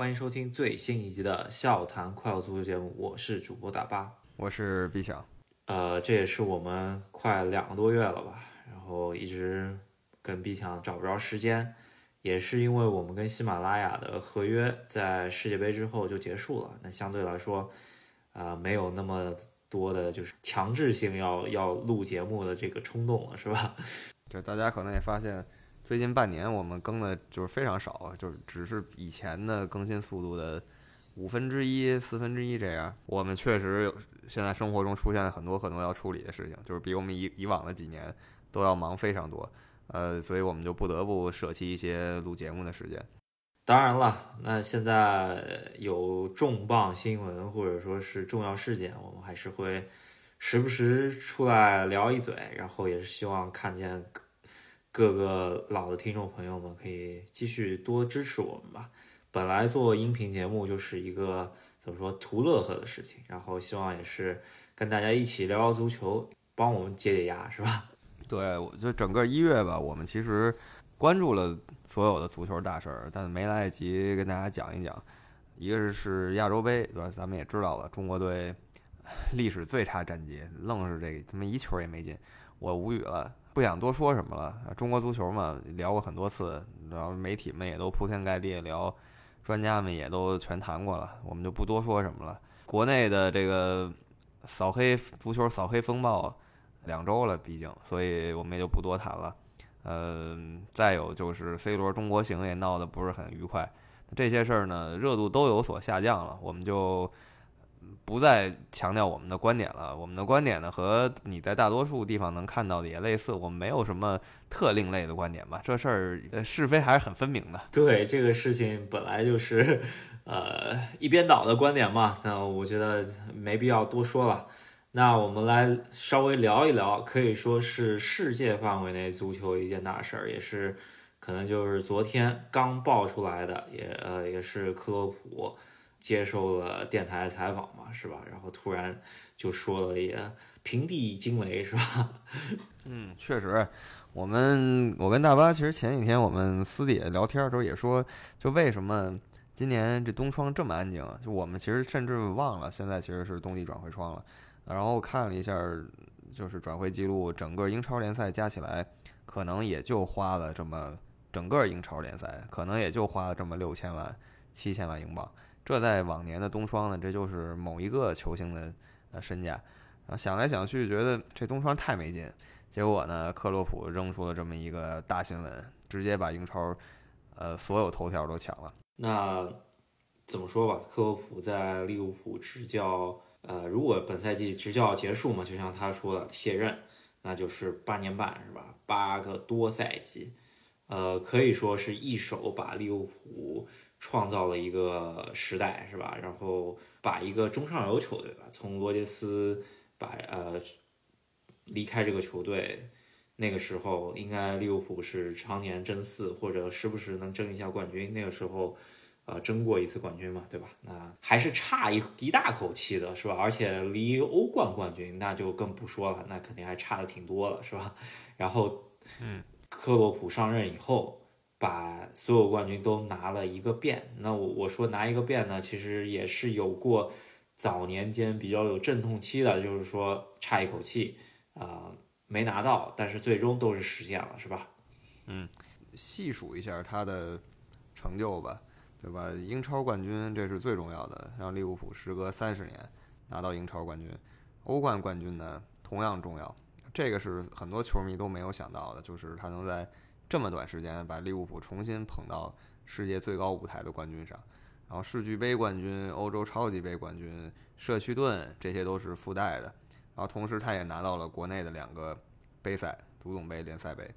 欢迎收听最新一集的《笑谈快乐足球》节目，我是主播大巴，我是毕想。呃，这也是我们快两个多月了吧，然后一直跟毕强找不着时间，也是因为我们跟喜马拉雅的合约在世界杯之后就结束了，那相对来说，啊，没有那么多的就是强制性要要录节目的这个冲动了，是吧？对，大家可能也发现。最近半年我们更的就是非常少，就是只是以前的更新速度的五分之一、四分之一这样。我们确实有现在生活中出现了很多很多要处理的事情，就是比我们以以往的几年都要忙非常多。呃，所以我们就不得不舍弃一些录节目的时间。当然了，那现在有重磅新闻或者说是重要事件，我们还是会时不时出来聊一嘴，然后也是希望看见。各个老的听众朋友们可以继续多支持我们吧。本来做音频节目就是一个怎么说图乐呵的事情，然后希望也是跟大家一起聊聊足球，帮我们解解压，是吧？对，我就整个一月吧，我们其实关注了所有的足球大事儿，但没来得及跟大家讲一讲。一个是亚洲杯，对吧？咱们也知道了，中国队 历史最差战绩，愣是这他妈一球也没进，我无语了。不想多说什么了，中国足球嘛，聊过很多次，然后媒体们也都铺天盖地聊，专家们也都全谈过了，我们就不多说什么了。国内的这个扫黑足球扫黑风暴两周了，毕竟，所以我们也就不多谈了。嗯，再有就是 C 罗中国行也闹得不是很愉快，这些事儿呢热度都有所下降了，我们就。不再强调我们的观点了。我们的观点呢，和你在大多数地方能看到的也类似。我们没有什么特另类的观点吧？这事儿是非还是很分明的。对这个事情本来就是，呃，一边倒的观点嘛。那我觉得没必要多说了。那我们来稍微聊一聊，可以说是世界范围内足球一件大事儿，也是可能就是昨天刚爆出来的，也呃也是克洛普。接受了电台采访嘛，是吧？然后突然就说了，也平地惊雷，是吧？嗯，确实，我们我跟大巴其实前几天我们私底下聊天的时候也说，就为什么今年这冬窗这么安静？就我们其实甚至忘了，现在其实是冬季转会窗了。然后看了一下，就是转会记录，整个英超联赛加起来，可能也就花了这么整个英超联赛可能也就花了这么六千万、七千万英镑。这在往年的冬窗呢，这就是某一个球星的呃身价。然后想来想去，觉得这冬窗太没劲。结果呢，克洛普扔出了这么一个大新闻，直接把英超呃所有头条都抢了。那怎么说吧，克洛普在利物浦执教，呃，如果本赛季执教结束嘛，就像他说的卸任，那就是八年半是吧？八个多赛季，呃，可以说是一手把利物浦。创造了一个时代，是吧？然后把一个中上游球队吧，从罗杰斯把呃离开这个球队，那个时候应该利物浦是常年争四，或者时不时能争一下冠军。那个时候，呃，争过一次冠军嘛，对吧？那还是差一一大口气的，是吧？而且离欧冠冠军那就更不说了，那肯定还差的挺多了，是吧？然后，嗯，克洛普上任以后。把所有冠军都拿了一个遍，那我我说拿一个遍呢，其实也是有过早年间比较有阵痛期的，就是说差一口气啊没拿到，但是最终都是实现了，是吧？嗯，细数一下他的成就吧，对吧？英超冠军这是最重要的，让利物浦时隔三十年拿到英超冠军，欧冠冠军呢同样重要，这个是很多球迷都没有想到的，就是他能在。这么短时间把利物浦重新捧到世界最高舞台的冠军上，然后世俱杯冠军、欧洲超级杯冠军、社区盾这些都是附带的，然后同时他也拿到了国内的两个杯赛，足总杯、联赛杯。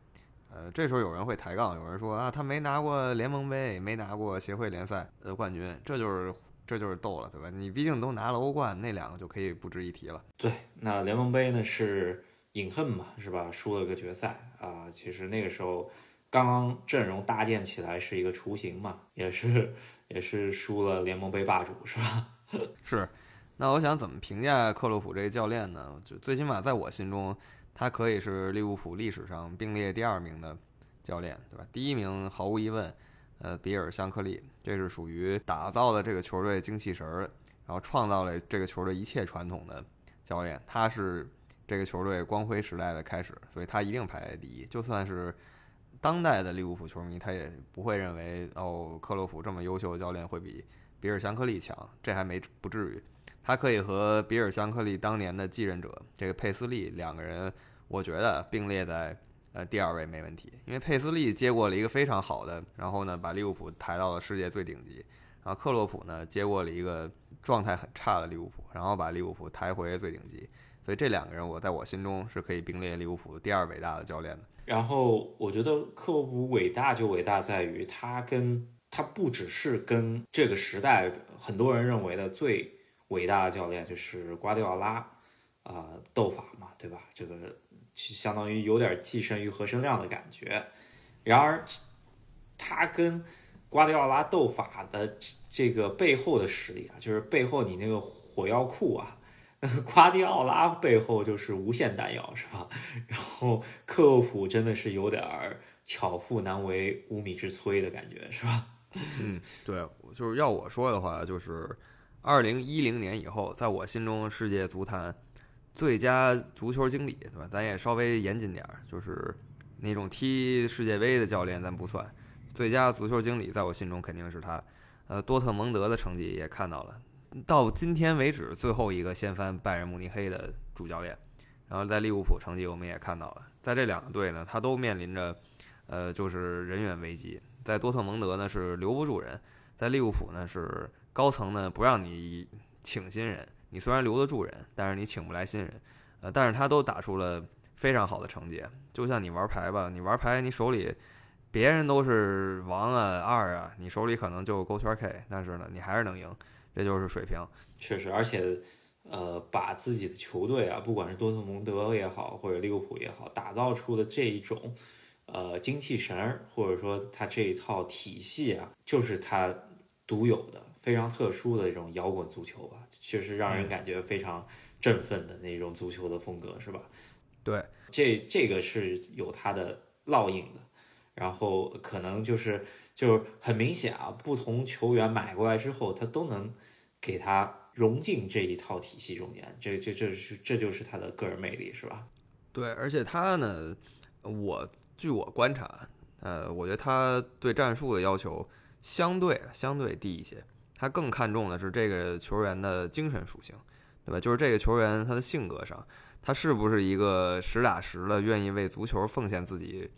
呃，这时候有人会抬杠，有人说啊，他没拿过联盟杯，没拿过协会联赛的冠军，这就是这就是逗了，对吧？你毕竟都拿了欧冠，那两个就可以不值一提了。对，那联盟杯呢是隐恨嘛，是吧？输了个决赛啊，其实那个时候。刚刚阵容搭建起来是一个雏形嘛，也是也是输了联盟杯霸主是吧？是，那我想怎么评价克洛普这个教练呢？就最起码在我心中，他可以是利物浦历史上并列第二名的教练，对吧？第一名毫无疑问，呃，比尔·香克利，这是属于打造了这个球队精气神儿，然后创造了这个球队一切传统的教练。他是这个球队光辉时代的开始，所以他一定排在第一。就算是当代的利物浦球迷，他也不会认为哦，克洛普这么优秀的教练会比比尔·香克利强，这还没不至于。他可以和比尔·香克利当年的继任者这个佩斯利两个人，我觉得并列在。呃，第二位没问题，因为佩斯利接过了一个非常好的，然后呢，把利物浦抬到了世界最顶级。然后克洛普呢，接过了一个状态很差的利物浦，然后把利物浦抬回最顶级。所以这两个人，我在我心中是可以并列利物浦第二伟大的教练的。然后我觉得克洛普伟大就伟大在于他跟他不只是跟这个时代很多人认为的最伟大的教练就是瓜迪奥拉啊斗法嘛，对吧？这个。相当于有点寄生于何生亮的感觉，然而他跟瓜迪奥拉斗法的这个背后的实力啊，就是背后你那个火药库啊，瓜迪奥拉背后就是无限弹药，是吧？然后克洛普真的是有点儿巧妇难为无米之炊的感觉，是吧？嗯，对，就是要我说的话，就是二零一零年以后，在我心中世界足坛。最佳足球经理，对吧？咱也稍微严谨点儿，就是那种踢世界杯的教练咱不算。最佳足球经理在我心中肯定是他。呃，多特蒙德的成绩也看到了，到今天为止最后一个掀翻拜仁慕尼黑的主教练。然后在利物浦成绩我们也看到了，在这两个队呢，他都面临着呃就是人员危机。在多特蒙德呢是留不住人，在利物浦呢是高层呢不让你请新人。你虽然留得住人，但是你请不来新人，呃，但是他都打出了非常好的成绩。就像你玩牌吧，你玩牌，你手里别人都是王啊、二啊，你手里可能就勾圈 K，但是呢，你还是能赢，这就是水平。确实，而且，呃，把自己的球队啊，不管是多特蒙德也好，或者利物浦也好，打造出的这一种呃精气神儿，或者说他这一套体系啊，就是他独有的。非常特殊的这种摇滚足球吧，确实让人感觉非常振奋的那种足球的风格，是吧？对，这这个是有它的烙印的。然后可能就是就是很明显啊，不同球员买过来之后，他都能给他融进这一套体系中间，这这这是这就是他的个人魅力，是吧？对，而且他呢，我据我观察，呃，我觉得他对战术的要求相对相对低一些。他更看重的是这个球员的精神属性，对吧？就是这个球员他的性格上，他是不是一个实打实的愿意为足球奉献自己，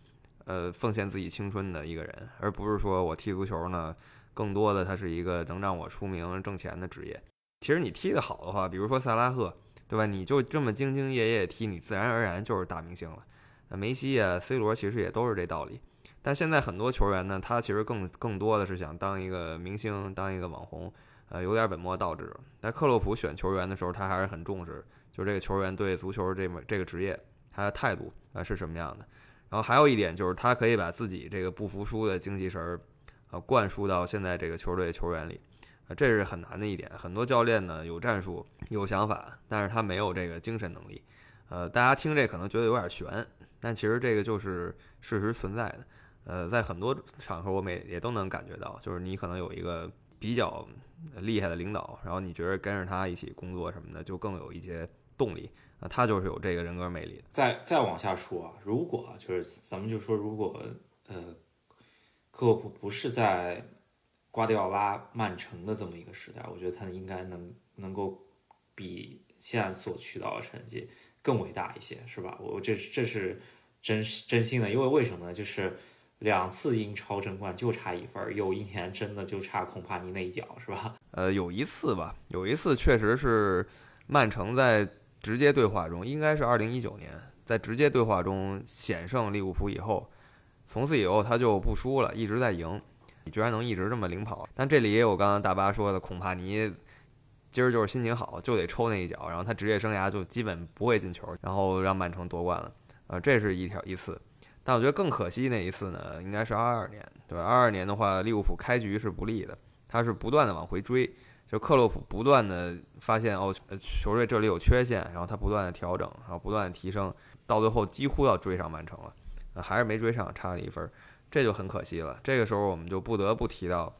呃，奉献自己青春的一个人，而不是说我踢足球呢，更多的他是一个能让我出名挣钱的职业。其实你踢得好的话，比如说萨拉赫，对吧？你就这么兢兢业业踢，你自然而然就是大明星了。梅西啊，C 罗其实也都是这道理。但现在很多球员呢，他其实更更多的是想当一个明星，当一个网红，呃，有点本末倒置。在克洛普选球员的时候，他还是很重视，就这个球员对足球这么这个职业他的态度啊是什么样的。然后还有一点就是，他可以把自己这个不服输的精气神儿，呃，灌输到现在这个球队球员里，啊，这是很难的一点。很多教练呢有战术有想法，但是他没有这个精神能力。呃，大家听这可能觉得有点悬，但其实这个就是事实存在的。呃，在很多场合，我们也也都能感觉到，就是你可能有一个比较厉害的领导，然后你觉得跟着他一起工作什么的，就更有一些动力。啊，他就是有这个人格魅力的。再再往下说啊，如果就是咱们就说，如果呃，科洛普不是在瓜迪奥拉、曼城的这么一个时代，我觉得他应该能能够比现在所取到的成绩更伟大一些，是吧？我这这是真真心的，因为为什么呢？就是。两次英超争冠就差一分，有一年真的就差孔帕尼那一脚，是吧？呃，有一次吧，有一次确实是曼城在直接对话中，应该是二零一九年，在直接对话中险胜利物浦以后，从此以后他就不输了，一直在赢。你居然能一直这么领跑，但这里也有刚刚大巴说的，恐怕你今儿就是心情好，就得抽那一脚，然后他职业生涯就基本不会进球，然后让曼城夺冠了。呃，这是一条一次。但我觉得更可惜那一次呢，应该是二二年，对吧？二二年的话，利物浦开局是不利的，他是不断的往回追，就克洛普不断的发现哦，球队这里有缺陷，然后他不断的调整，然后不断的提升，到最后几乎要追上曼城了，还是没追上，差了一分。这就很可惜了。这个时候我们就不得不提到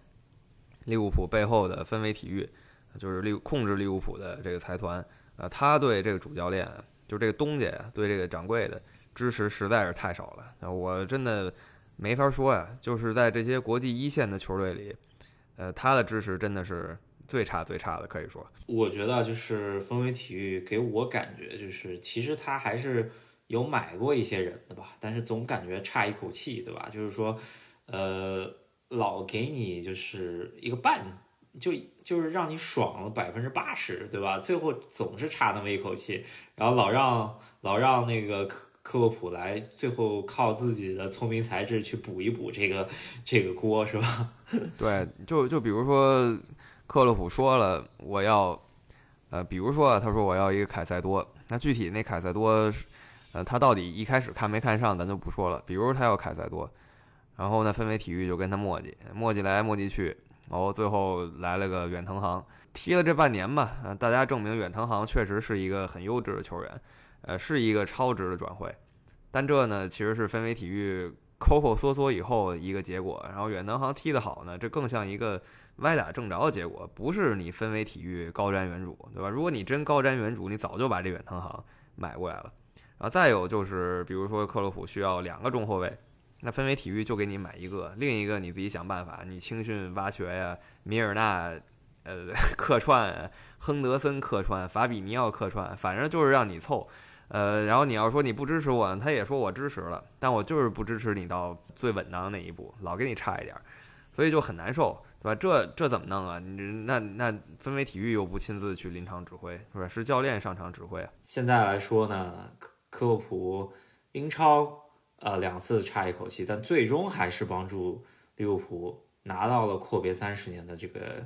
利物浦背后的氛围体育，就是利控制利物浦的这个财团，呃，他对这个主教练，就这个东家对这个掌柜的支持实在是太少了。我真的没法说呀，就是在这些国际一线的球队里，呃，他的支持真的是。最差最差的可以说，我觉得就是氛围体育给我感觉就是，其实他还是有买过一些人的吧，但是总感觉差一口气，对吧？就是说，呃，老给你就是一个半，就就是让你爽了百分之八十，对吧？最后总是差那么一口气，然后老让老让那个科科洛普来，最后靠自己的聪明才智去补一补这个这个锅，是吧？对，就就比如说。克洛普说了，我要，呃，比如说，他说我要一个凯塞多，那具体那凯塞多，呃，他到底一开始看没看上，咱就不说了。比如他要凯塞多，然后呢，氛围体育就跟他磨叽，磨叽来磨叽去，然后最后来了个远藤航，踢了这半年吧，呃，大家证明远藤航确实是一个很优质的球员，呃，是一个超值的转会，但这呢，其实是氛围体育抠抠缩缩以后一个结果。然后远藤航踢得好呢，这更像一个。歪打正着的结果不是你分为体育高瞻远瞩，对吧？如果你真高瞻远瞩，你早就把这远藤航买过来了。然后再有就是，比如说克洛普需要两个中后卫，那分为体育就给你买一个，另一个你自己想办法，你青训挖掘呀，米尔纳呃 客串，亨德森客串，法比尼奥客串，反正就是让你凑。呃，然后你要说你不支持我，他也说我支持了，但我就是不支持你到最稳当的那一步，老给你差一点，所以就很难受。对吧？这这怎么弄啊？你那那氛围体育又不亲自去临场指挥，是吧？是教练上场指挥啊。现在来说呢，科科洛普英超呃两次差一口气，但最终还是帮助利物浦拿到了阔别三十年的这个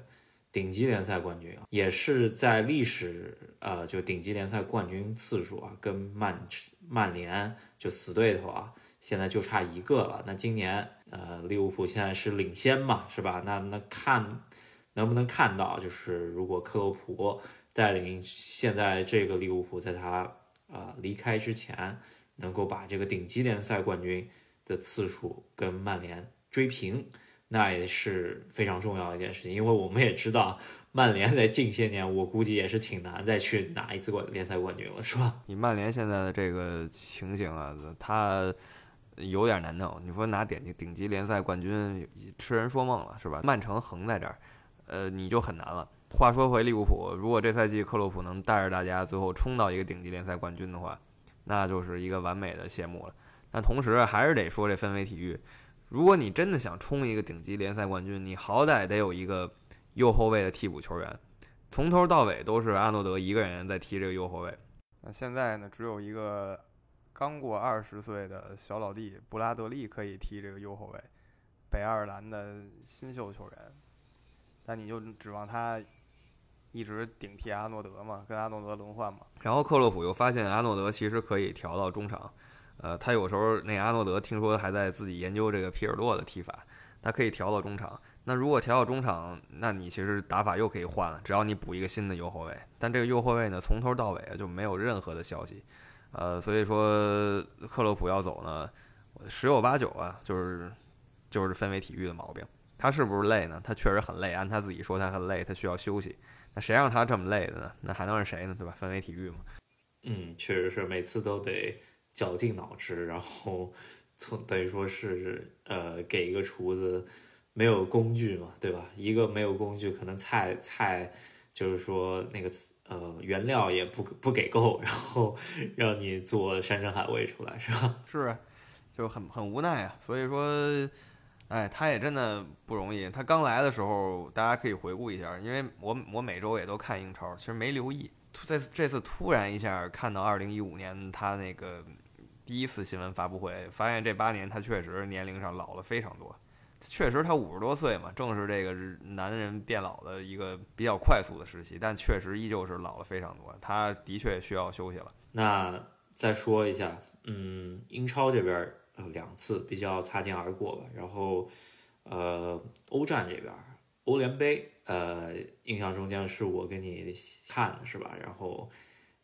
顶级联赛冠军啊，也是在历史呃就顶级联赛冠军次数啊，跟曼曼联就死对头啊。现在就差一个了，那今年呃利物浦现在是领先嘛，是吧？那那看能不能看到，就是如果克洛普带领现在这个利物浦，在他啊离开之前，能够把这个顶级联赛冠军的次数跟曼联追平，那也是非常重要的一件事情。因为我们也知道，曼联在近些年，我估计也是挺难再去拿一次冠联赛冠军了，是吧？你曼联现在的这个情形啊，他。有点难弄，你说拿顶级顶级联赛冠军，痴人说梦了是吧？曼城横在这儿，呃，你就很难了。话说回利物浦，如果这赛季克洛普能带着大家最后冲到一个顶级联赛冠军的话，那就是一个完美的谢幕了。但同时还是得说这氛围体育，如果你真的想冲一个顶级联赛冠军，你好歹得有一个右后卫的替补球员，从头到尾都是阿诺德一个人在踢这个右后卫。那现在呢，只有一个。刚过二十岁的小老弟布拉德利可以踢这个右后卫，北爱尔兰的新秀球员，但你就指望他一直顶替阿诺德嘛？跟阿诺德轮换嘛？然后克洛普又发现阿诺德其实可以调到中场，呃，他有时候那阿诺德听说还在自己研究这个皮尔洛的踢法，他可以调到中场。那如果调到中场，那你其实打法又可以换了，只要你补一个新的右后卫。但这个右后卫呢，从头到尾就没有任何的消息。呃，所以说克洛普要走呢，十有八九啊，就是就是氛围体育的毛病。他是不是累呢？他确实很累，按他自己说他很累，他需要休息。那谁让他这么累的呢？那还能是谁呢？对吧？氛围体育嘛。嗯，确实是每次都得绞尽脑汁，然后 从等于说是呃给一个厨子没有工具嘛，对吧？一个没有工具，可能菜菜就是说那个。呃，原料也不不给够，然后 让你做山珍海味出来，是吧？是，就很很无奈啊。所以说，哎，他也真的不容易。他刚来的时候，大家可以回顾一下，因为我我每周也都看英超，其实没留意。在这次突然一下看到二零一五年他那个第一次新闻发布会，发现这八年他确实年龄上老了非常多。确实，他五十多岁嘛，正是这个男人变老的一个比较快速的时期，但确实依旧是老了非常多。他的确需要休息了。那再说一下，嗯，英超这边呃两次比较擦肩而过吧。然后，呃，欧战这边，欧联杯，呃，印象中间是我跟你看的是吧？然后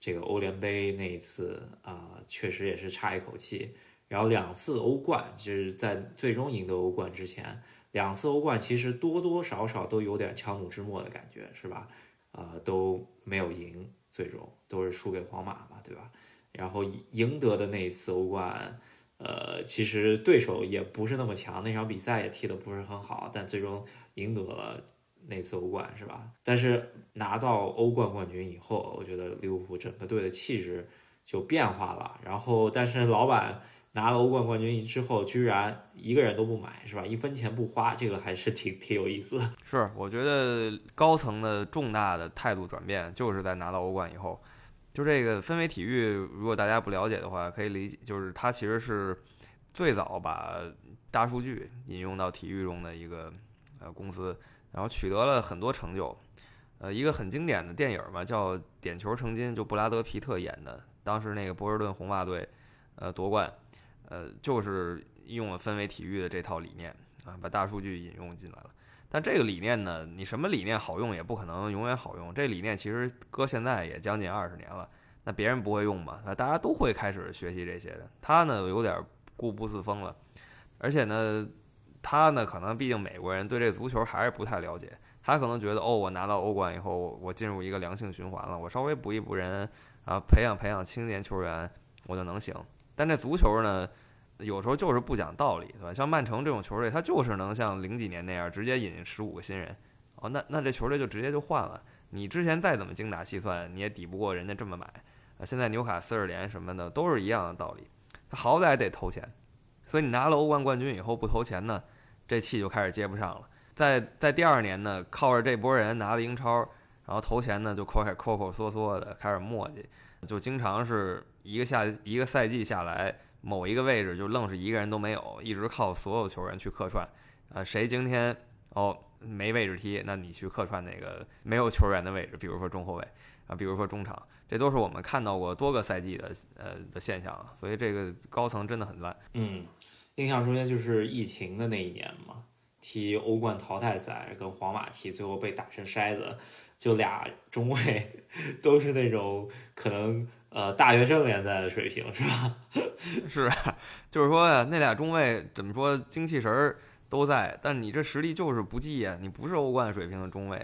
这个欧联杯那一次啊，确实也是差一口气。然后两次欧冠，就是在最终赢得欧冠之前，两次欧冠其实多多少少都有点强弩之末的感觉，是吧？呃，都没有赢，最终都是输给皇马嘛，对吧？然后赢得的那一次欧冠，呃，其实对手也不是那么强，那场比赛也踢得不是很好，但最终赢得了那次欧冠，是吧？但是拿到欧冠冠军以后，我觉得利物浦整个队的气质就变化了。然后，但是老板。拿了欧冠冠军之后，居然一个人都不买，是吧？一分钱不花，这个还是挺 挺有意思。是，我觉得高层的重大的态度转变，就是在拿到欧冠以后。就这个氛围体育，如果大家不了解的话，可以理解，就是它其实是最早把大数据引用到体育中的一个呃公司，然后取得了很多成就。呃，一个很经典的电影嘛，叫《点球成金》，就布拉德皮特演的，当时那个波士顿红袜队呃夺冠。呃，就是用了氛围体育的这套理念啊，把大数据引用进来了。但这个理念呢，你什么理念好用，也不可能永远好用。这理念其实搁现在也将近二十年了，那别人不会用嘛？那大家都会开始学习这些的。他呢，有点固步自封了，而且呢，他呢，可能毕竟美国人对这足球还是不太了解。他可能觉得，哦，我拿到欧冠以后，我进入一个良性循环了，我稍微补一补人啊，培养培养青年球员，我就能行。但这足球呢，有时候就是不讲道理，对吧？像曼城这种球队，他就是能像零几年那样直接引进十五个新人，哦，那那这球队就直接就换了。你之前再怎么精打细算，你也抵不过人家这么买。啊，现在纽卡斯尔联什么的都是一样的道理，他好歹得投钱。所以你拿了欧冠冠军以后不投钱呢，这气就开始接不上了。在在第二年呢，靠着这波人拿了英超，然后头前呢就开始抠抠缩缩的开始磨叽，就经常是。一个下一个赛季下来，某一个位置就愣是一个人都没有，一直靠所有球员去客串。呃，谁今天哦没位置踢，那你去客串那个没有球员的位置，比如说中后卫啊，比如说中场，这都是我们看到过多个赛季的呃的现象。所以这个高层真的很烂。嗯，印象中间就是疫情的那一年嘛，踢欧冠淘汰赛跟皇马踢，最后被打成筛子，就俩中卫 都是那种可能。呃，大学生联赛的水平是吧？是啊，就是说呀，那俩中卫怎么说，精气神儿都在，但你这实力就是不济呀，你不是欧冠水平的中卫。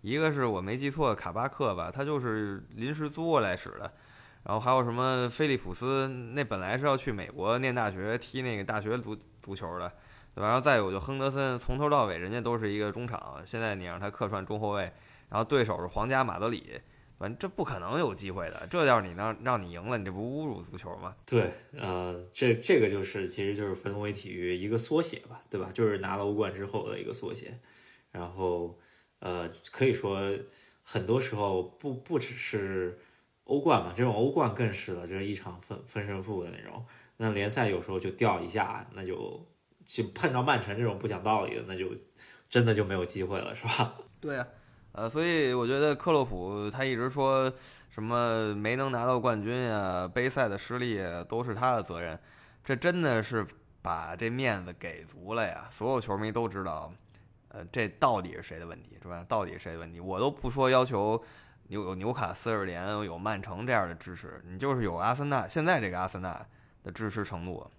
一个是我没记错，卡巴克吧，他就是临时租过来使的。然后还有什么菲利普斯，那本来是要去美国念大学，踢那个大学足足球的，对吧？然后再有就亨德森，从头到尾人家都是一个中场，现在你让他客串中后卫，然后对手是皇家马德里。反正这不可能有机会的，这要是你让让你赢了，你这不侮辱足球吗？对，呃，这这个就是其实就是氛围体育一个缩写吧，对吧？就是拿了欧冠之后的一个缩写。然后，呃，可以说很多时候不不只是欧冠嘛，这种欧冠更是了，就是一场分分胜负的那种。那联赛有时候就掉一下，那就就碰到曼城这种不讲道理的，那就真的就没有机会了，是吧？对呀。呃，所以我觉得克洛普他一直说什么没能拿到冠军呀，杯赛的失利都是他的责任，这真的是把这面子给足了呀！所有球迷都知道，呃，这到底是谁的问题，是吧？到底是谁的问题？我都不说要求有有纽卡斯尔联、有曼城这样的支持，你就是有阿森纳，现在这个阿森纳的支持程度，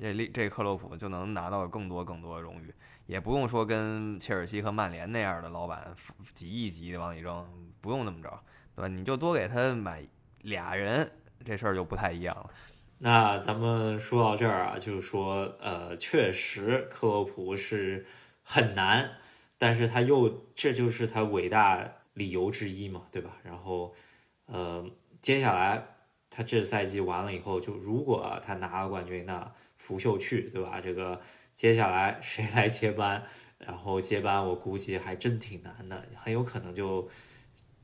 这这克洛普就能拿到更多更多的荣誉。也不用说跟切尔西和曼联那样的老板几亿级的往里扔，不用那么着，对吧？你就多给他买俩人，这事儿就不太一样了。那咱们说到这儿啊，就是说，呃，确实克洛普是很难，但是他又这就是他伟大理由之一嘛，对吧？然后，呃，接下来他这赛季完了以后，就如果他拿了冠军，那拂袖去，对吧？这个。接下来 谁来接班？然后接班，我估计还真挺难的，很有可能就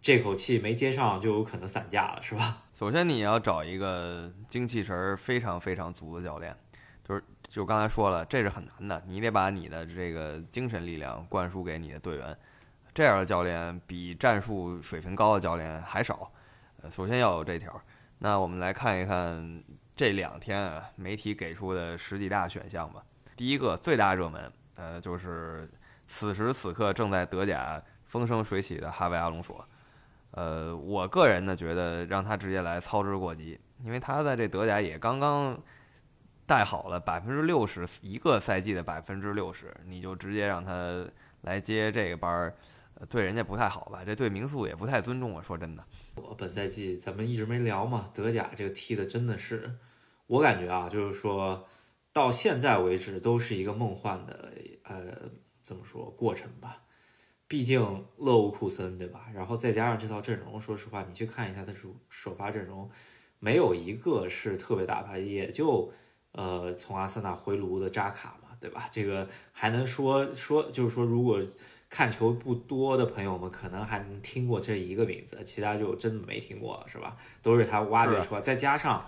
这口气没接上，就有可能散架了，是吧？首先你要找一个精气神儿非常非常足的教练，就是就刚才说了，这是很难的，你得把你的这个精神力量灌输给你的队员，这样的教练比战术水平高的教练还少。呃，首先要有这条。那我们来看一看这两天啊，媒体给出的十几大选项吧。第一个最大热门，呃，就是此时此刻正在德甲风生水起的哈维阿隆索。呃，我个人呢觉得让他直接来操之过急，因为他在这德甲也刚刚带好了百分之六十一个赛季的百分之六十，你就直接让他来接这个班儿，对人家不太好吧？这对名宿也不太尊重啊！说真的，我本赛季咱们一直没聊嘛，德甲这个踢的真的是，我感觉啊，就是说到现在为止都是一个梦幻的呃怎么说过程吧？毕竟勒沃库森对吧？然后再加上这套阵容，说实话，你去看一下他主首发阵容，没有一个是特别大牌，也就。呃，从阿森纳回炉的扎卡嘛，对吧？这个还能说说，就是说，如果看球不多的朋友们，可能还听过这一个名字，其他就真的没听过了，是吧？都是他挖掘出来，再加上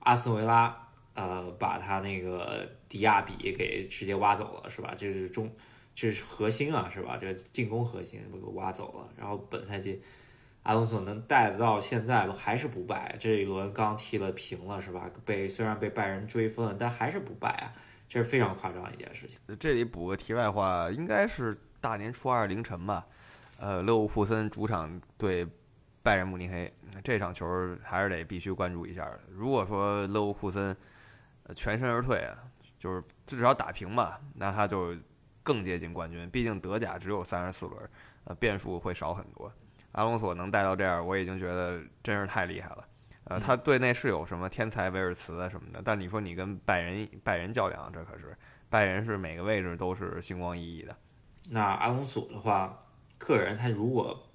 阿斯维拉，呃，把他那个迪亚比给直接挖走了，是吧？这是中，这是核心啊，是吧？这进攻核心都给挖走了，然后本赛季。阿隆索能带到现在还是不败，这一轮刚踢了平了是吧？被虽然被拜仁追分，但还是不败啊，这是非常夸张一件事情。这里补个题外话，应该是大年初二凌晨吧？呃，勒沃库森主场对拜仁慕尼黑这场球还是得必须关注一下。如果说勒沃库森全身而退啊，就是至少打平吧，那他就更接近冠军。毕竟德甲只有三十四轮，呃，变数会少很多。阿隆索能带到这样，我已经觉得真是太厉害了。呃，他队内是有什么天才维尔茨啊什么的，但你说你跟拜仁拜仁较量，这可是拜仁是每个位置都是星光熠熠的。那阿隆索的话，个人他如果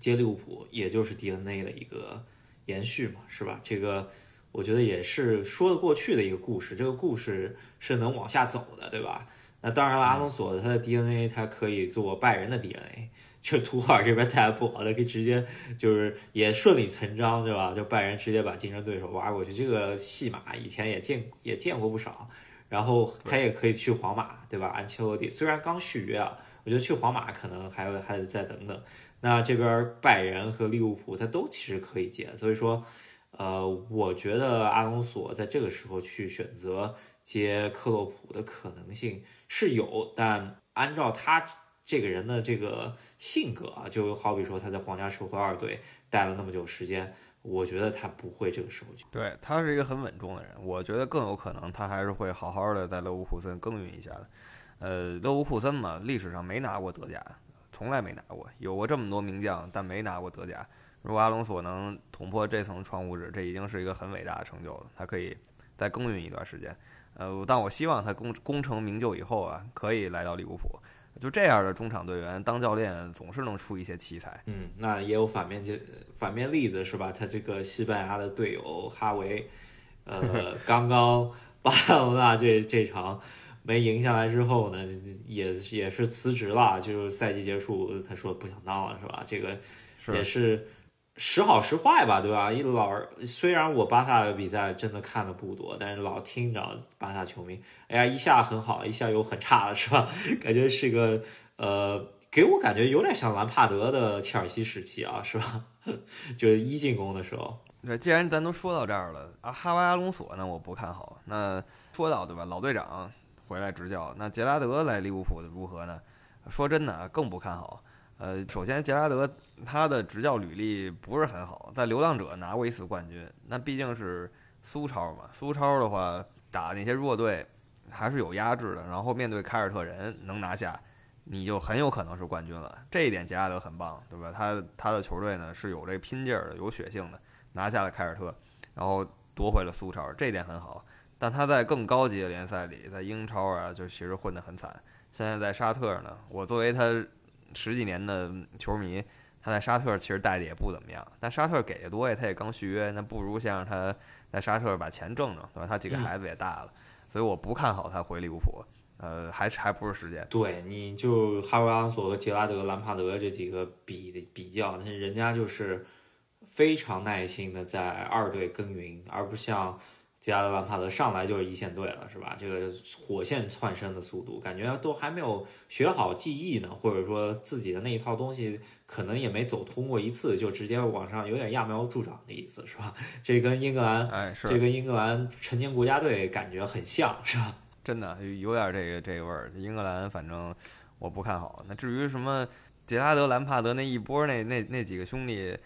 接利物浦，也就是 DNA 的一个延续嘛，是吧？这个我觉得也是说得过去的一个故事，这个故事是能往下走的，对吧？那当然了，阿隆索他的 DNA 他可以做拜仁的 DNA。就图赫尔这边带的不好，了可以直接就是也顺理成章，对吧？就拜仁直接把竞争对手挖过去，这个戏码以前也见也见过不少。然后他也可以去皇马，对吧？安切洛蒂虽然刚续约啊，我觉得去皇马可能还要还得再等等。那这边拜仁和利物浦他都其实可以接，所以说，呃，我觉得阿隆索在这个时候去选择接克洛普的可能性是有，但按照他。这个人的这个性格啊，就好比说他在皇家社会二队待了那么久时间，我觉得他不会这个时候去。对他是一个很稳重的人，我觉得更有可能他还是会好好的在勒沃库森耕耘一下的。呃，勒沃库森嘛，历史上没拿过德甲，从来没拿过，有过这么多名将，但没拿过德甲。如果阿隆索能捅破这层窗户纸，这已经是一个很伟大的成就了。他可以再耕耘一段时间。呃，但我希望他功功成名就以后啊，可以来到利物浦。就这样的中场队员当教练总是能出一些奇才。嗯，那也有反面就反面例子是吧？他这个西班牙的队友哈维，呃，刚刚巴塞罗那这这场没赢下来之后呢，也也是辞职了，就是赛季结束他说不想当了是吧？这个也是。时好时坏吧，对吧？一老虽然我巴萨的比赛真的看的不多，但是老听着巴萨球迷，哎呀，一下很好，一下又很差的是吧？感觉是个呃，给我感觉有点像兰帕德的切尔西时期啊，是吧？就一进攻的时候。那既然咱都说到这儿了啊，哈维阿隆索呢，我不看好。那说到对吧，老队长回来执教，那杰拉德来利物浦如何呢？说真的，更不看好。呃，首先杰拉德他的执教履历不是很好，在流浪者拿过一次冠军，那毕竟是苏超嘛。苏超的话打那些弱队还是有压制的，然后面对凯尔特人能拿下，你就很有可能是冠军了。这一点杰拉德很棒，对吧？他他的球队呢是有这拼劲儿的，有血性的，拿下了凯尔特，然后夺回了苏超，这一点很好。但他在更高级的联赛里，在英超啊，就其实混得很惨。现在在沙特呢，我作为他。十几年的球迷，他在沙特其实带的也不怎么样，但沙特给的多呀，他也刚续约，那不如先让他在沙特把钱挣挣，对吧？他几个孩子也大了，所以我不看好他回利物浦，呃，还是还不是时间。对，你就哈维阿索和杰拉德、兰帕德这几个比的比较，那人家就是非常耐心的在二队耕耘，而不像。杰拉德·兰帕德上来就是一线队了，是吧？这个火线窜升的速度，感觉都还没有学好技艺呢，或者说自己的那一套东西可能也没走通过一次，就直接往上有点揠苗助长的意思，是吧？这跟英格兰，哎，是这跟英格兰成年国家队感觉很像，是吧？真的有点这个这个味儿。英格兰反正我不看好。那至于什么杰拉德·兰帕德那一波那那那几个兄弟。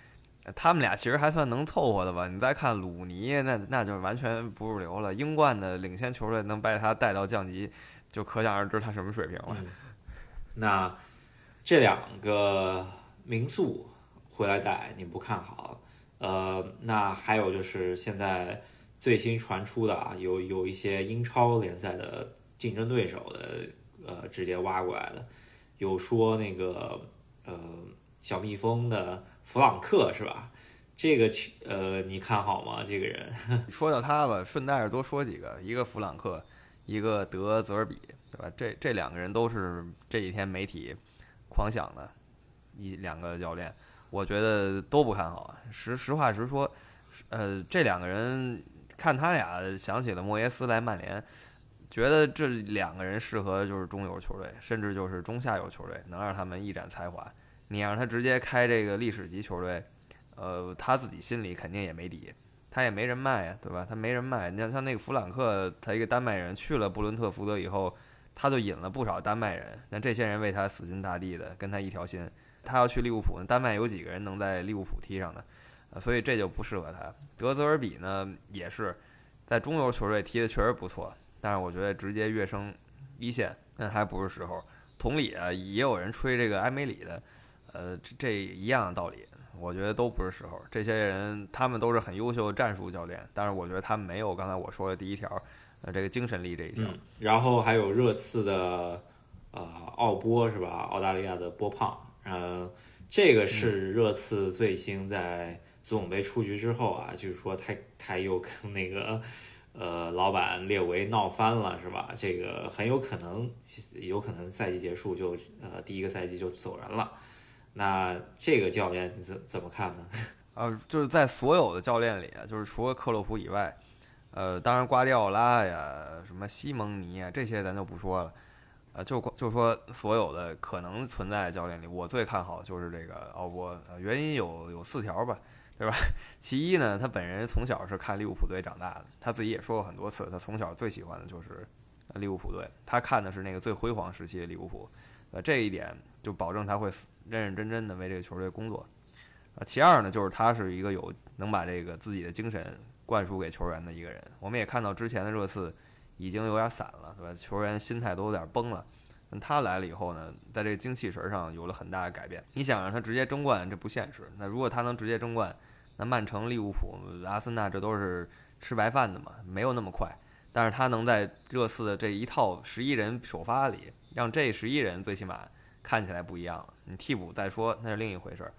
他们俩其实还算能凑合的吧。你再看鲁尼，那那就完全不入流了。英冠的领先球队能把他带到降级，就可想而知他什么水平了。那这两个民宿回来带你不看好？呃，那还有就是现在最新传出的啊，有有一些英超联赛的竞争对手的呃直接挖过来的，有说那个呃小蜜蜂的。弗朗克是吧？这个呃，你看好吗？这个人 说到他吧，顺带着多说几个，一个弗朗克，一个德泽尔比，对吧？这这两个人都是这几天媒体狂想的一两个教练，我觉得都不看好。实实话实说，呃，这两个人看他俩想起了莫耶斯来曼联，觉得这两个人适合就是中游球队，甚至就是中下游球队，能让他们一展才华。你让他直接开这个历史级球队，呃，他自己心里肯定也没底，他也没人脉呀，对吧？他没人脉。你像像那个弗朗克，他一个丹麦人去了布伦特福德以后，他就引了不少丹麦人，那这些人为他死心塌地的，跟他一条心。他要去利物浦，丹麦有几个人能在利物浦踢上的？所以这就不适合他。德泽尔比呢，也是在中游球队踢的确实不错，但是我觉得直接跃升一线那还不是时候。同理啊，也有人吹这个埃梅里的。呃，这这一样的道理，我觉得都不是时候。这些人他们都是很优秀的战术教练，但是我觉得他们没有刚才我说的第一条，呃，这个精神力这一条。然后还有热刺的呃奥波是吧？澳大利亚的波胖，呃，这个是热刺最新在足总杯出局之后啊，就是说他他又跟那个呃老板列维闹翻了是吧？这个很有可能有可能赛季结束就呃第一个赛季就走人了。那这个教练你怎怎么看呢？呃，就是在所有的教练里，就是除了克洛普以外，呃，当然瓜迪奥拉呀、什么西蒙尼啊这些咱就不说了，呃，就就说所有的可能存在的教练里，我最看好就是这个奥波。呃，原因有有四条吧，对吧？其一呢，他本人从小是看利物浦队长大的，他自己也说过很多次，他从小最喜欢的就是利物浦队，他看的是那个最辉煌时期的利物浦。呃，这一点就保证他会认认真真的为这个球队工作。啊，其二呢，就是他是一个有能把这个自己的精神灌输给球员的一个人。我们也看到之前的热刺已经有点散了，对吧？球员心态都有点崩了。那他来了以后呢，在这个精气神上有了很大的改变。你想让他直接争冠，这不现实。那如果他能直接争冠，那曼城、利物浦、阿森纳这都是吃白饭的嘛，没有那么快。但是他能在热刺的这一套十一人首发里。让这十一人最起码看起来不一样。你替补再说那是另一回事儿。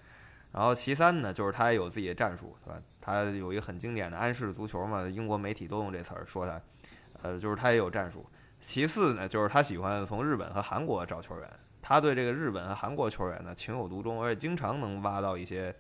然后其三呢，就是他也有自己的战术，对吧？他有一个很经典的安式足球嘛，英国媒体都用这词儿说他。呃，就是他也有战术。其次呢，就是他喜欢从日本和韩国找球员。他对这个日本和韩国球员呢情有独钟，而且经常能挖到一些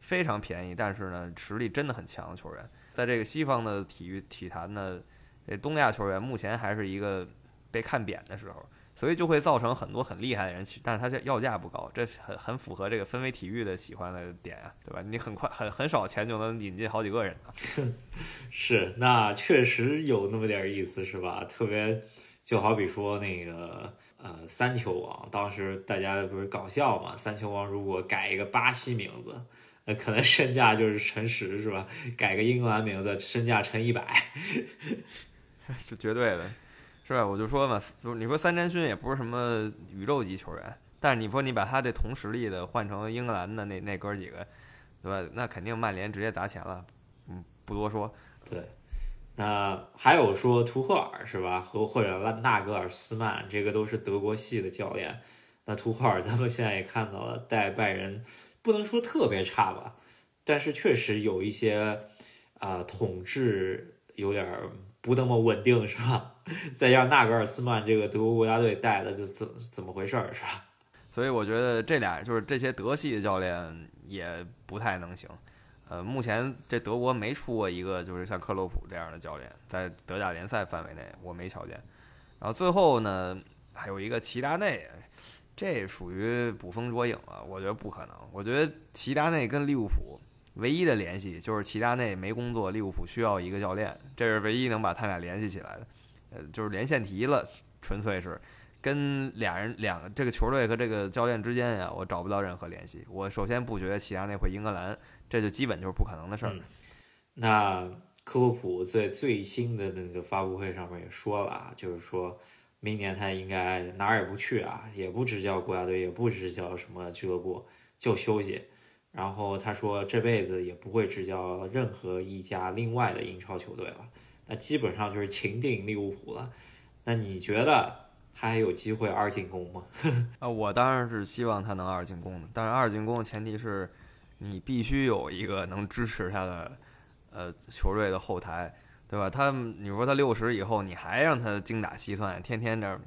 非常便宜，但是呢实力真的很强的球员。在这个西方的体育体坛呢，这东亚球员目前还是一个被看扁的时候。所以就会造成很多很厉害的人，但是他这要价不高，这很很符合这个氛围体育的喜欢的点啊，对吧？你很快很很少钱就能引进好几个人 是，那确实有那么点意思，是吧？特别就好比说那个呃三球王，当时大家不是搞笑嘛？三球王如果改一个巴西名字，那可能身价就是乘十，是吧？改个英格兰名字，身价乘一百，是绝对的。是吧？我就说嘛，就你说三詹勋也不是什么宇宙级球员，但是你说你把他这同实力的换成英格兰的那那哥几个，对吧？那肯定曼联直接砸钱了。嗯，不多说。对，那还有说图赫尔是吧？和或者拉纳格尔斯曼，这个都是德国系的教练。那图赫尔 咱们现在也看到了，带拜仁不能说特别差吧，但是确实有一些啊统治有点不那么稳定，是吧？再让纳格尔斯曼这个德国国家队带的，就怎怎么回事儿是吧？所以我觉得这俩就是这些德系的教练也不太能行。呃，目前这德国没出过一个就是像克洛普这样的教练，在德甲联赛范围内我没瞧见。然后最后呢，还有一个齐达内，这属于捕风捉影了，我觉得不可能。我觉得齐达内跟利物浦唯一的联系就是齐达内没工作，利物浦需要一个教练，这是唯一能把他俩联系起来的。呃，就是连线题了，纯粹是跟俩人两个这个球队和这个教练之间呀，我找不到任何联系。我首先不觉得齐达内会英格兰，这就基本就是不可能的事儿。那科普在最新的那个发布会上面也说了啊，就是说明年他应该哪儿也不去啊，也不执教国家队，也不执教什么俱乐部，就休息。然后他说这辈子也不会执教任何一家另外的英超球队了，那基本上就是情定利物浦了。那你觉得他还有机会二进宫吗？啊，我当然是希望他能二进宫的，但是二进宫的前提是你必须有一个能支持他的呃球队的后台，对吧？他你说他六十以后你还让他精打细算，天天这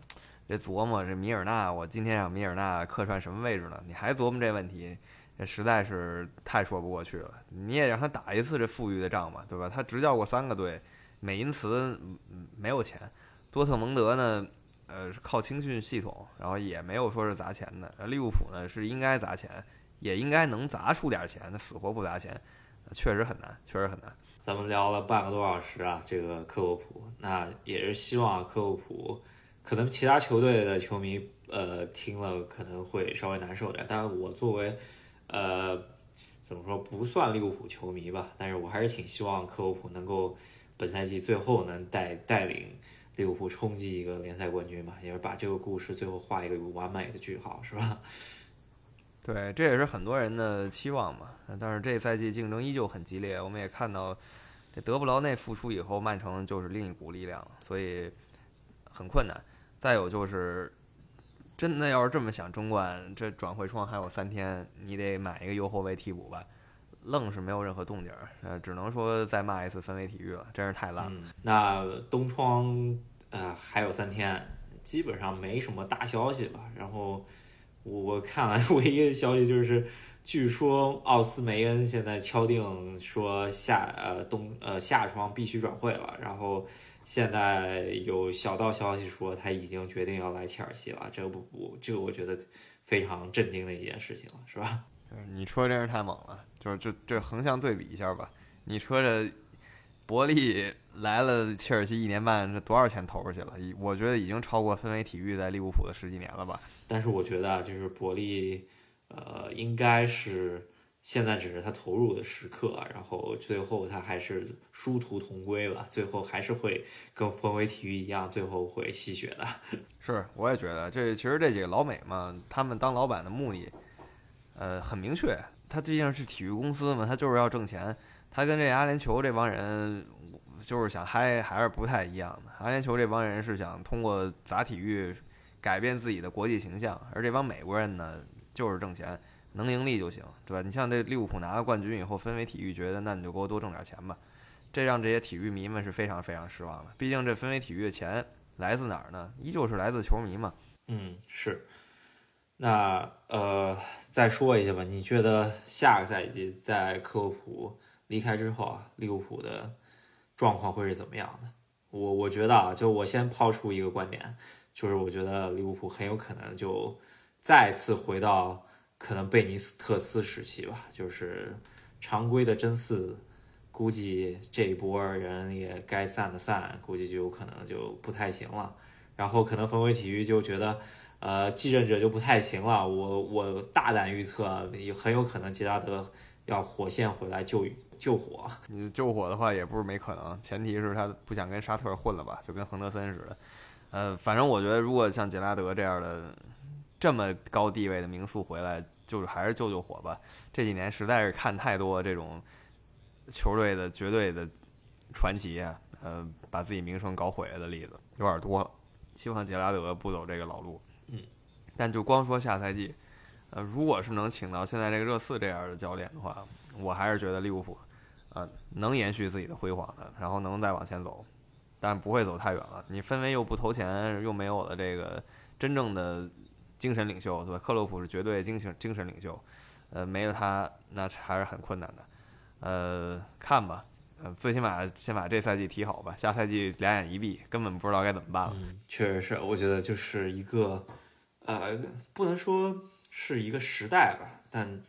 这琢磨这米尔纳，我今天让米尔纳客串什么位置呢？你还琢磨这问题？这实在是太说不过去了。你也让他打一次这富裕的仗嘛，对吧？他执教过三个队，美因茨没有钱，多特蒙德呢，呃，是靠青训系统，然后也没有说是砸钱的。利物浦呢是应该砸钱，也应该能砸出点钱，他死活不砸钱，确实很难，确实很难。咱们聊了半个多小时啊，这个克洛普，那也是希望克洛普，可能其他球队的球迷呃听了可能会稍微难受点，但是我作为呃，怎么说不算利物浦球迷吧，但是我还是挺希望克洛普能够本赛季最后能带带领利物浦冲击一个联赛冠军嘛，也是把这个故事最后画一个完美的句号，是吧？对，这也是很多人的期望嘛。但是这赛季竞争依旧很激烈，我们也看到这德布劳内复出以后，曼城就是另一股力量，所以很困难。再有就是。真的要是这么想争冠，这转会窗还有三天，你得买一个右后卫替补吧，愣是没有任何动静儿，呃，只能说再骂一次氛围体育了，真是太烂了。那东窗呃还有三天，基本上没什么大消息吧。然后我看了 唯一的消息就是，据说奥斯梅恩现在敲定说夏呃冬呃夏窗必须转会了，然后。现在有小道消息说他已经决定要来切尔西了，这个不不，这个我觉得非常震惊的一件事情了，是吧？你说真是太猛了，就是这这横向对比一下吧。你说这伯利来了切尔西一年半，这多少钱投出去了？我觉得已经超过氛围体育在利物浦的十几年了吧。但是我觉得就是伯利，呃，应该是。现在只是他投入的时刻，然后最后他还是殊途同归吧，最后还是会跟氛围体育一样，最后会吸血的。是，我也觉得这其实这几个老美嘛，他们当老板的目的，呃，很明确，他毕竟是体育公司嘛，他就是要挣钱。他跟这阿联酋这帮人就是想嗨，还是不太一样的。阿联酋这帮人是想通过砸体育改变自己的国际形象，而这帮美国人呢，就是挣钱。能盈利就行，对吧？你像这利物浦拿了冠军以后，氛围体育觉得那你就给我多挣点钱吧，这让这些体育迷们是非常非常失望的。毕竟这氛围体育的钱来自哪儿呢？依旧是来自球迷嘛。嗯，是。那呃，再说一下吧，你觉得下个赛季在克洛普离开之后啊，利物浦的状况会是怎么样的？我我觉得啊，就我先抛出一个观点，就是我觉得利物浦很有可能就再次回到。可能贝尼斯特斯时期吧，就是常规的真四，估计这一波人也该散的散，估计就有可能就不太行了。然后可能氛围体育就觉得，呃，继任者就不太行了。我我大胆预测，也很有可能杰拉德要火线回来救救火。你救火的话也不是没可能，前提是他不想跟沙特混了吧，就跟亨德森似的。呃，反正我觉得如果像杰拉德这样的。这么高地位的名宿回来，就是还是救救火吧。这几年实在是看太多这种球队的绝对的传奇，呃，把自己名声搞毁了的例子有点多了。希望杰拉德不走这个老路。但就光说下赛季，呃，如果是能请到现在这个热刺这样的教练的话，我还是觉得利物浦，呃，能延续自己的辉煌的，然后能再往前走，但不会走太远了。你氛围又不投钱，又没有了这个真正的。精神领袖对吧？克洛普是绝对精神精神领袖，呃，没了他那还是很困难的，呃，看吧，呃，最起码先把这赛季踢好吧，下赛季两眼一闭，根本不知道该怎么办了。确实是，我觉得就是一个，呃，不能说是一个时代吧，但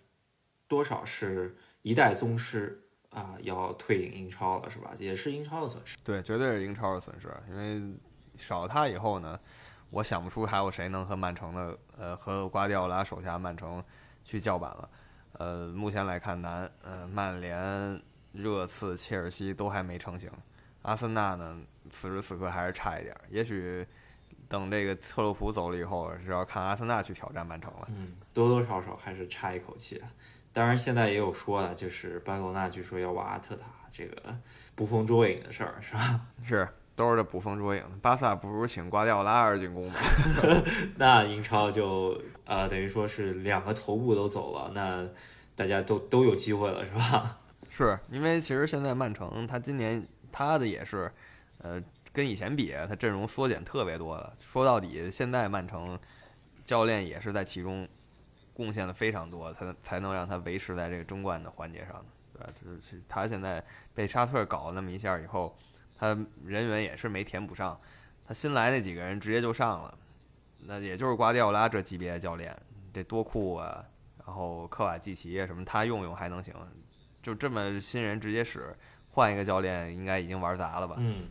多少是一代宗师啊，要退隐英超了，是吧？也是英超的损失。对，绝对是英超的损失，因为少了他以后呢。我想不出还有谁能和曼城的呃和瓜迪奥拉手下曼城去叫板了。呃，目前来看难，呃，曼联、热刺、切尔西都还没成型，阿森纳呢，此时此刻还是差一点。也许等这个特洛普走了以后，是要看阿森纳去挑战曼城了。嗯，多多少少还是差一口气。当然，现在也有说了，就是巴塞罗那据说要挖特塔这个捕风捉影的事儿，是吧？是，都是这捕风捉影。巴萨不如请瓜迪奥拉二进攻吧？那英超就呃，等于说是两个头部都走了，那大家都都有机会了，是吧？是因为其实现在曼城他今年他的也是，呃，跟以前比，他阵容缩减特别多了。说到底，现在曼城教练也是在其中。贡献了非常多，他才能让他维持在这个争冠的环节上，对吧？就是他现在被沙特搞了那么一下以后，他人员也是没填补上，他新来那几个人直接就上了，那也就是瓜迪奥拉这级别的教练，这多库啊，然后科瓦季奇什么，他用用还能行，就这么新人直接使，换一个教练应该已经玩砸了吧？嗯，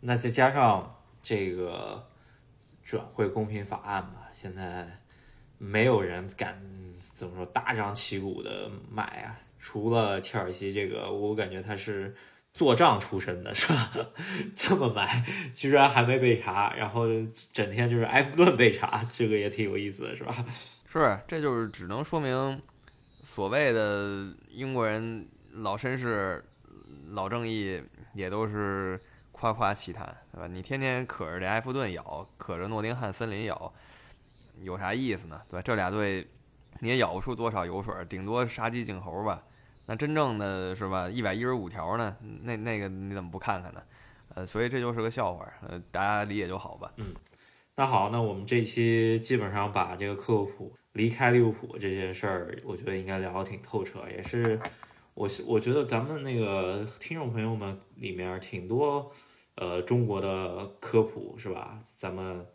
那再加上这个转会公平法案嘛，现在。没有人敢怎么说大张旗鼓的买啊，除了切尔西这个，我感觉他是做账出身的，是吧？这么买居然还没被查，然后整天就是埃弗顿被查，这个也挺有意思的，是吧？是，这就是只能说明所谓的英国人老绅士、老正义也都是夸夸其谈，对吧？你天天可着这埃弗顿咬，可着诺丁汉森林咬。有啥意思呢？对吧？这俩队你也咬不出多少油水，顶多杀鸡儆猴吧。那真正的是吧？一百一十五条呢？那那个你怎么不看看呢？呃，所以这就是个笑话，呃，大家理解就好吧。嗯，那好，那我们这期基本上把这个克洛普离开利物浦这件事儿，我觉得应该聊得挺透彻，也是我我觉得咱们那个听众朋友们里面挺多呃中国的科普是吧？咱们。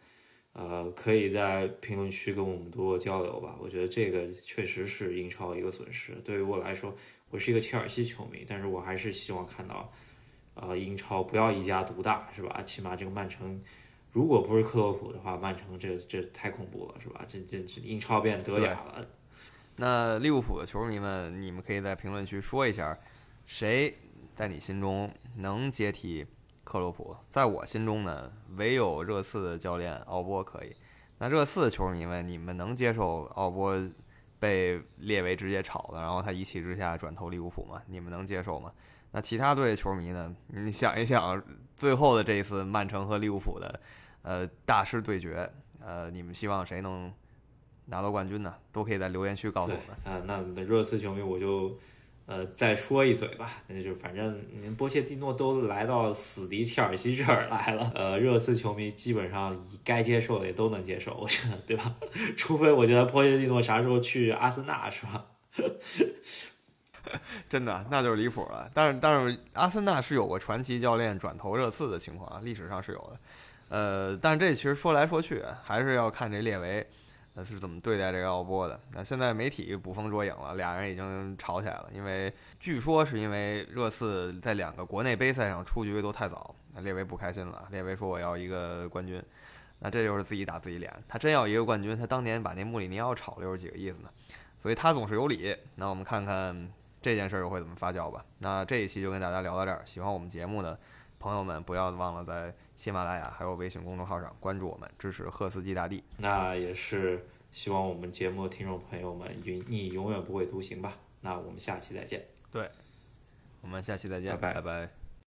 呃，可以在评论区跟我们多交流吧。我觉得这个确实是英超一个损失。对于我来说，我是一个切尔西球迷，但是我还是希望看到，呃，英超不要一家独大，是吧？起码这个曼城，如果不是克洛普的话，曼城这这太恐怖了，是吧？这这这英超变德甲了。那利物浦的球迷们，你们可以在评论区说一下，谁在你心中能接替？克洛普在我心中呢，唯有热刺的教练奥波可以。那热刺球迷们，你们能接受奥波被列为直接炒的，然后他一气之下转投利物浦吗？你们能接受吗？那其他队的球迷呢？你想一想，最后的这一次曼城和利物浦的呃大师对决，呃，你们希望谁能拿到冠军呢？都可以在留言区告诉我们。啊，那热刺球迷我就。呃，再说一嘴吧，那就反正波切蒂诺都来到死敌切尔西这儿来了，呃，热刺球迷基本上该接受的也都能接受，我觉得，对吧？除非我觉得波切蒂诺啥时候去阿森纳，是吧？真的，那就是离谱了。但是，但是阿森纳是有过传奇教练转投热刺的情况，历史上是有的。呃，但是这其实说来说去，还是要看这列维。那是怎么对待这个奥波的？那现在媒体捕风捉影了，俩人已经吵起来了。因为据说是因为热刺在两个国内杯赛上出局都太早，那列维不开心了。列维说：“我要一个冠军。”那这就是自己打自己脸。他真要一个冠军，他当年把那穆里尼奥炒了又是几个意思呢？所以他总是有理。那我们看看这件事又会怎么发酵吧。那这一期就跟大家聊到这儿。喜欢我们节目的朋友们，不要忘了在。喜马拉雅还有微信公众号上关注我们，支持赫斯基大帝。那也是希望我们节目的听众朋友们，永你永远不会独行吧。那我们下期再见。对，我们下期再见，拜拜拜。